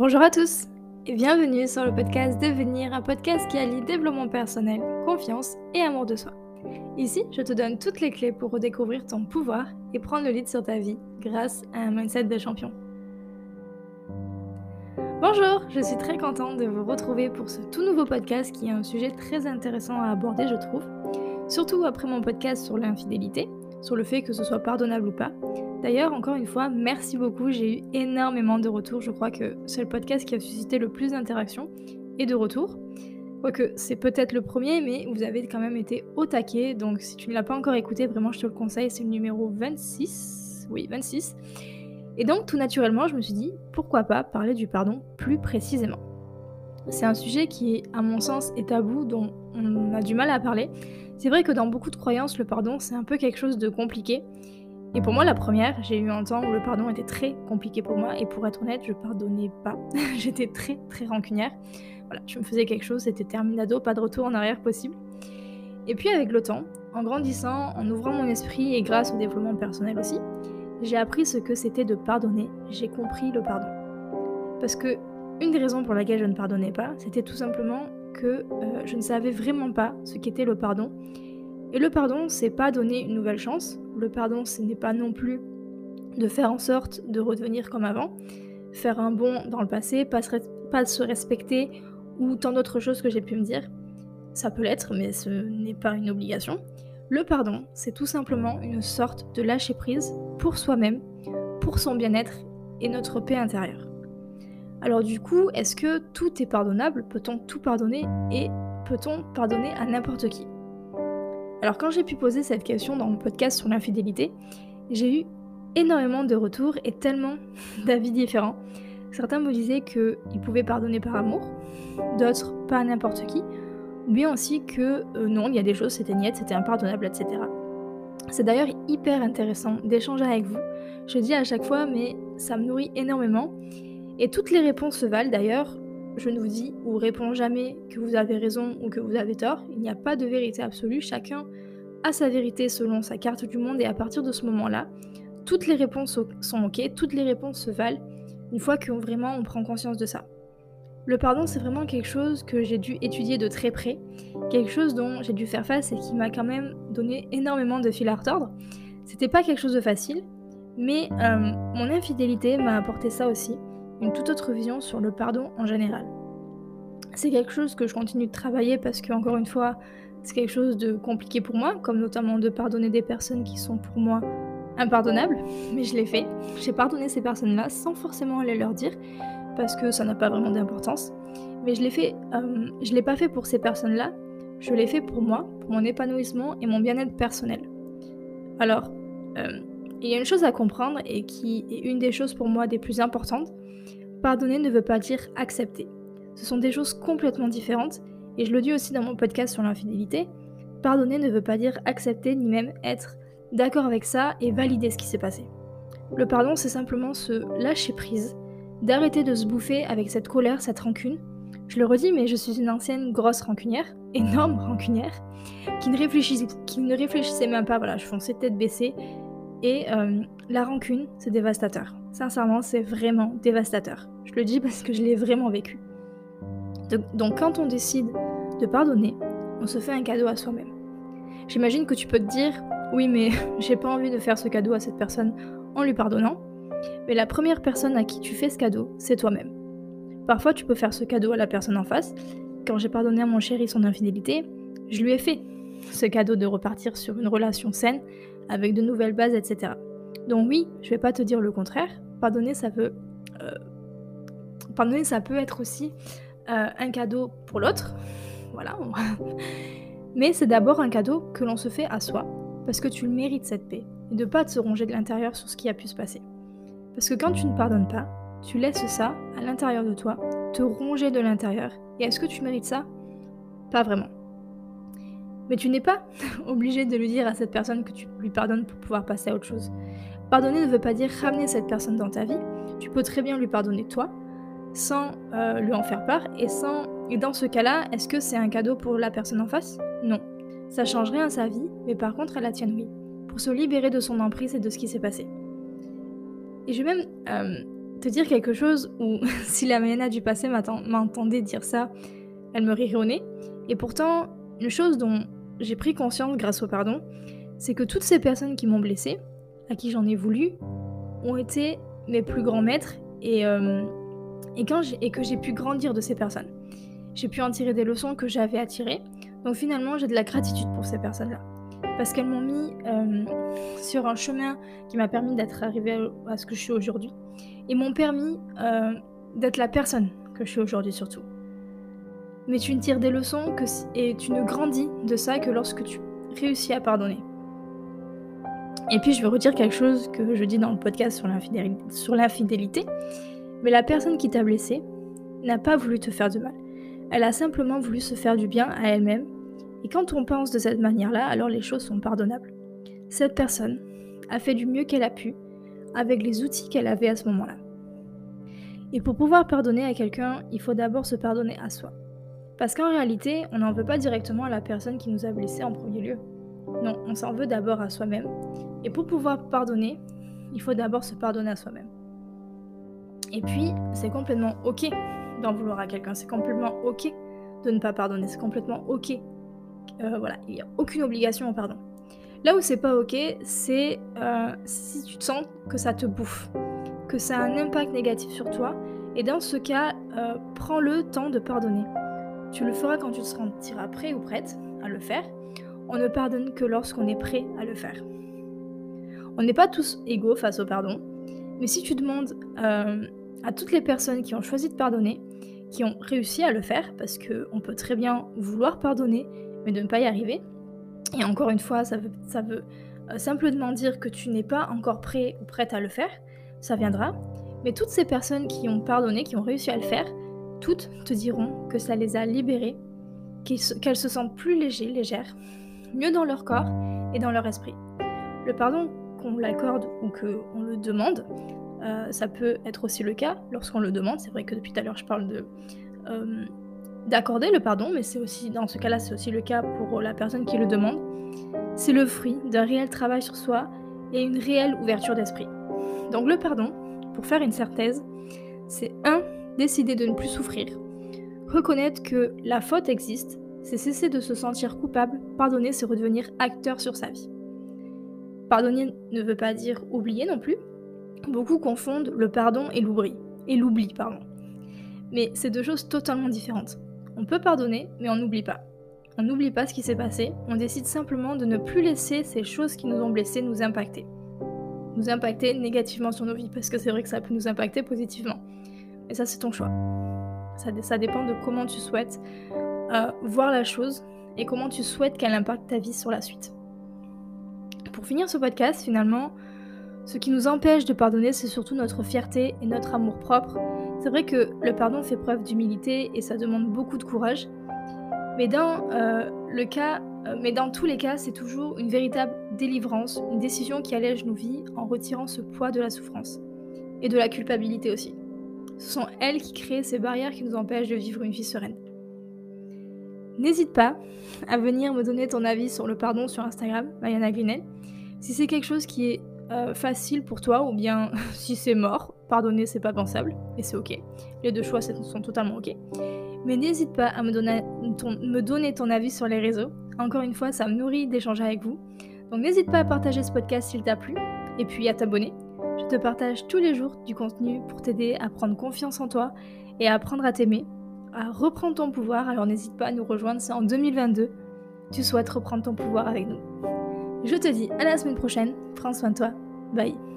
Bonjour à tous et bienvenue sur le podcast Devenir, un podcast qui allie développement personnel, confiance et amour de soi. Ici, je te donne toutes les clés pour redécouvrir ton pouvoir et prendre le lead sur ta vie grâce à un mindset de champion. Bonjour, je suis très contente de vous retrouver pour ce tout nouveau podcast qui est un sujet très intéressant à aborder, je trouve, surtout après mon podcast sur l'infidélité, sur le fait que ce soit pardonnable ou pas. D'ailleurs, encore une fois, merci beaucoup, j'ai eu énormément de retours, je crois que c'est le podcast qui a suscité le plus d'interactions et de retours. Quoique c'est peut-être le premier, mais vous avez quand même été au taquet, donc si tu ne l'as pas encore écouté, vraiment je te le conseille, c'est le numéro 26. Oui, 26. Et donc, tout naturellement, je me suis dit, pourquoi pas parler du pardon plus précisément? C'est un sujet qui, à mon sens, est tabou, dont on a du mal à parler. C'est vrai que dans beaucoup de croyances, le pardon, c'est un peu quelque chose de compliqué. Et pour moi, la première, j'ai eu un temps où le pardon était très compliqué pour moi, et pour être honnête, je pardonnais pas. J'étais très, très rancunière. Voilà, je me faisais quelque chose, c'était terminado, pas de retour en arrière possible. Et puis avec le temps, en grandissant, en ouvrant mon esprit et grâce au développement personnel aussi, j'ai appris ce que c'était de pardonner, j'ai compris le pardon. Parce que une des raisons pour laquelle je ne pardonnais pas, c'était tout simplement que euh, je ne savais vraiment pas ce qu'était le pardon. Et le pardon, c'est pas donner une nouvelle chance. Le pardon, ce n'est pas non plus de faire en sorte de redevenir comme avant, faire un bond dans le passé, pas se, pas se respecter ou tant d'autres choses que j'ai pu me dire. Ça peut l'être, mais ce n'est pas une obligation. Le pardon, c'est tout simplement une sorte de lâcher prise pour soi-même, pour son bien-être et notre paix intérieure. Alors du coup, est-ce que tout est pardonnable? Peut-on tout pardonner? Et peut-on pardonner à n'importe qui? Alors quand j'ai pu poser cette question dans mon podcast sur l'infidélité, j'ai eu énormément de retours et tellement d'avis différents. Certains me disaient qu'ils pouvaient pardonner par amour, d'autres pas n'importe qui, ou bien aussi que euh, non, il y a des choses, c'était niette, c'était impardonnable, etc. C'est d'ailleurs hyper intéressant d'échanger avec vous. Je dis à chaque fois, mais ça me nourrit énormément. Et toutes les réponses se valent d'ailleurs. Je ne vous dis ou réponds jamais que vous avez raison ou que vous avez tort. Il n'y a pas de vérité absolue. Chacun a sa vérité selon sa carte du monde. Et à partir de ce moment-là, toutes les réponses sont ok, toutes les réponses se valent une fois que vraiment on prend conscience de ça. Le pardon, c'est vraiment quelque chose que j'ai dû étudier de très près, quelque chose dont j'ai dû faire face et qui m'a quand même donné énormément de fil à retordre. C'était pas quelque chose de facile, mais euh, mon infidélité m'a apporté ça aussi, une toute autre vision sur le pardon en général. C'est quelque chose que je continue de travailler parce que, encore une fois, c'est quelque chose de compliqué pour moi, comme notamment de pardonner des personnes qui sont pour moi impardonnables, mais je l'ai fait. J'ai pardonné ces personnes-là sans forcément aller leur dire, parce que ça n'a pas vraiment d'importance. Mais je l'ai fait, euh, je l'ai pas fait pour ces personnes-là, je l'ai fait pour moi, pour mon épanouissement et mon bien-être personnel. Alors, euh, il y a une chose à comprendre et qui est une des choses pour moi des plus importantes. Pardonner ne veut pas dire accepter. Ce sont des choses complètement différentes et je le dis aussi dans mon podcast sur l'infidélité. Pardonner ne veut pas dire accepter ni même être d'accord avec ça et valider ce qui s'est passé. Le pardon, c'est simplement se lâcher prise d'arrêter de se bouffer avec cette colère, cette rancune. Je le redis, mais je suis une ancienne grosse rancunière, énorme rancunière, qui ne réfléchissait, qui ne réfléchissait même pas. Voilà, je fonçais tête baissée. Et euh, la rancune, c'est dévastateur. Sincèrement, c'est vraiment dévastateur. Je le dis parce que je l'ai vraiment vécu. Donc, quand on décide de pardonner, on se fait un cadeau à soi-même. J'imagine que tu peux te dire, oui, mais j'ai pas envie de faire ce cadeau à cette personne en lui pardonnant. Mais la première personne à qui tu fais ce cadeau, c'est toi-même. Parfois, tu peux faire ce cadeau à la personne en face. Quand j'ai pardonné à mon chéri son infidélité, je lui ai fait ce cadeau de repartir sur une relation saine, avec de nouvelles bases, etc. Donc oui, je vais pas te dire le contraire. Pardonner, ça peut, euh, pardonner, ça peut être aussi euh, un cadeau pour l'autre. Voilà. Mais c'est d'abord un cadeau que l'on se fait à soi, parce que tu le mérites cette paix, et de pas te ronger de l'intérieur sur ce qui a pu se passer. Parce que quand tu ne pardonnes pas, tu laisses ça à l'intérieur de toi, te ronger de l'intérieur. Et est-ce que tu mérites ça? Pas vraiment. Mais tu n'es pas obligé de lui dire à cette personne que tu lui pardonnes pour pouvoir passer à autre chose. Pardonner ne veut pas dire ramener cette personne dans ta vie. Tu peux très bien lui pardonner toi, sans euh, lui en faire part, et sans. Dans ce cas-là, est-ce que c'est un cadeau pour la personne en face? Non. Ça change rien à sa vie, mais par contre à la tienne oui. pour se libérer de son emprise et de ce qui s'est passé. Et je vais même euh, te dire quelque chose où si la Mayana du passé m'entendait dire ça, elle me rirait au nez. Et pourtant, une chose dont j'ai pris conscience grâce au pardon, c'est que toutes ces personnes qui m'ont blessé, à qui j'en ai voulu, ont été mes plus grands maîtres et, euh, et, quand et que j'ai pu grandir de ces personnes. J'ai pu en tirer des leçons que j'avais à tirer. Donc finalement, j'ai de la gratitude pour ces personnes-là. Parce qu'elles m'ont mis euh, sur un chemin qui m'a permis d'être arrivé à ce que je suis aujourd'hui. Et m'ont permis euh, d'être la personne que je suis aujourd'hui surtout. Mais tu ne tires des leçons et tu ne grandis de ça que lorsque tu réussis à pardonner. Et puis je vais redire quelque chose que je dis dans le podcast sur l'infidélité. Mais la personne qui t'a blessé n'a pas voulu te faire de mal. Elle a simplement voulu se faire du bien à elle-même. Et quand on pense de cette manière-là, alors les choses sont pardonnables. Cette personne a fait du mieux qu'elle a pu avec les outils qu'elle avait à ce moment-là. Et pour pouvoir pardonner à quelqu'un, il faut d'abord se pardonner à soi. Parce qu'en réalité, on n'en veut pas directement à la personne qui nous a blessés en premier lieu. Non, on s'en veut d'abord à soi-même. Et pour pouvoir pardonner, il faut d'abord se pardonner à soi-même. Et puis, c'est complètement ok d'en vouloir à quelqu'un, c'est complètement ok de ne pas pardonner, c'est complètement ok. Euh, voilà, il n'y a aucune obligation au pardon. Là où c'est pas ok, c'est euh, si tu te sens que ça te bouffe, que ça a un impact négatif sur toi, et dans ce cas, euh, prends le temps de pardonner. Tu le feras quand tu te sentiras prêt ou prête à le faire. On ne pardonne que lorsqu'on est prêt à le faire. On n'est pas tous égaux face au pardon, mais si tu demandes euh, à toutes les personnes qui ont choisi de pardonner, qui ont réussi à le faire, parce qu'on peut très bien vouloir pardonner, mais de ne pas y arriver, et encore une fois, ça veut, euh, simplement dire que tu n'es pas encore prêt ou prête à le faire, ça viendra, mais toutes ces personnes qui ont pardonné, qui ont réussi à le faire, toutes te diront que ça les a libérées, qu'elles se sentent plus légères, mieux dans leur corps et dans leur esprit. Le pardon, qu'on l'accorde ou qu'on le demande, euh, ça peut être aussi le cas lorsqu'on le demande. C'est vrai que depuis tout à l'heure je parle de euh, d'accorder le pardon, mais c'est aussi dans ce cas-là c'est aussi le cas pour la personne qui le demande. C'est le fruit d'un réel travail sur soi et une réelle ouverture d'esprit. Donc le pardon, pour faire une synthèse, c'est un décider de ne plus souffrir, reconnaître que la faute existe, c'est cesser de se sentir coupable, pardonner c'est redevenir acteur sur sa vie. Pardonner ne veut pas dire oublier non plus. Beaucoup confondent le pardon et l'oubli. Et l'oubli, pardon. Mais c'est deux choses totalement différentes. On peut pardonner, mais on n'oublie pas. On n'oublie pas ce qui s'est passé, on décide simplement de ne plus laisser ces choses qui nous ont blessés nous impacter. Nous impacter négativement sur nos vies, parce que c'est vrai que ça peut nous impacter positivement. Et ça, c'est ton choix. Ça, dépend de comment tu souhaites euh, voir la chose et comment tu souhaites qu'elle impacte ta vie sur la suite. Pour finir ce podcast, finalement, ce qui nous empêche de pardonner, c'est surtout notre fierté et notre amour propre. C'est vrai que le pardon fait preuve d'humilité et ça demande beaucoup de courage. Euh, euh, mais dans tous les cas, c'est toujours une véritable délivrance, une décision qui allège nos vies en retirant ce poids de la souffrance. Et de la culpabilité aussi. Ce sont elles qui créent ces barrières qui nous empêchent de vivre une vie sereine. N'hésite pas à venir me donner ton avis sur le pardon sur Instagram, Mayana Glinel. Si c'est quelque chose qui est euh, facile pour toi ou bien si c'est mort, pardonner c'est pas pensable et c'est ok. Les deux choix sont totalement ok. Mais n'hésite pas à me donner ton avis sur les réseaux. Encore une fois, ça me nourrit d'échanger avec vous. Donc n'hésite pas à partager ce podcast s'il t'a plu et puis à t'abonner. Te partage tous les jours du contenu pour t'aider à prendre confiance en toi et à apprendre à t'aimer à reprendre ton pouvoir, alors n'hésite pas à nous rejoindre, c'est en 2022. Tu souhaites reprendre ton pouvoir avec nous. Je te dis à la semaine prochaine, prends soin de toi, bye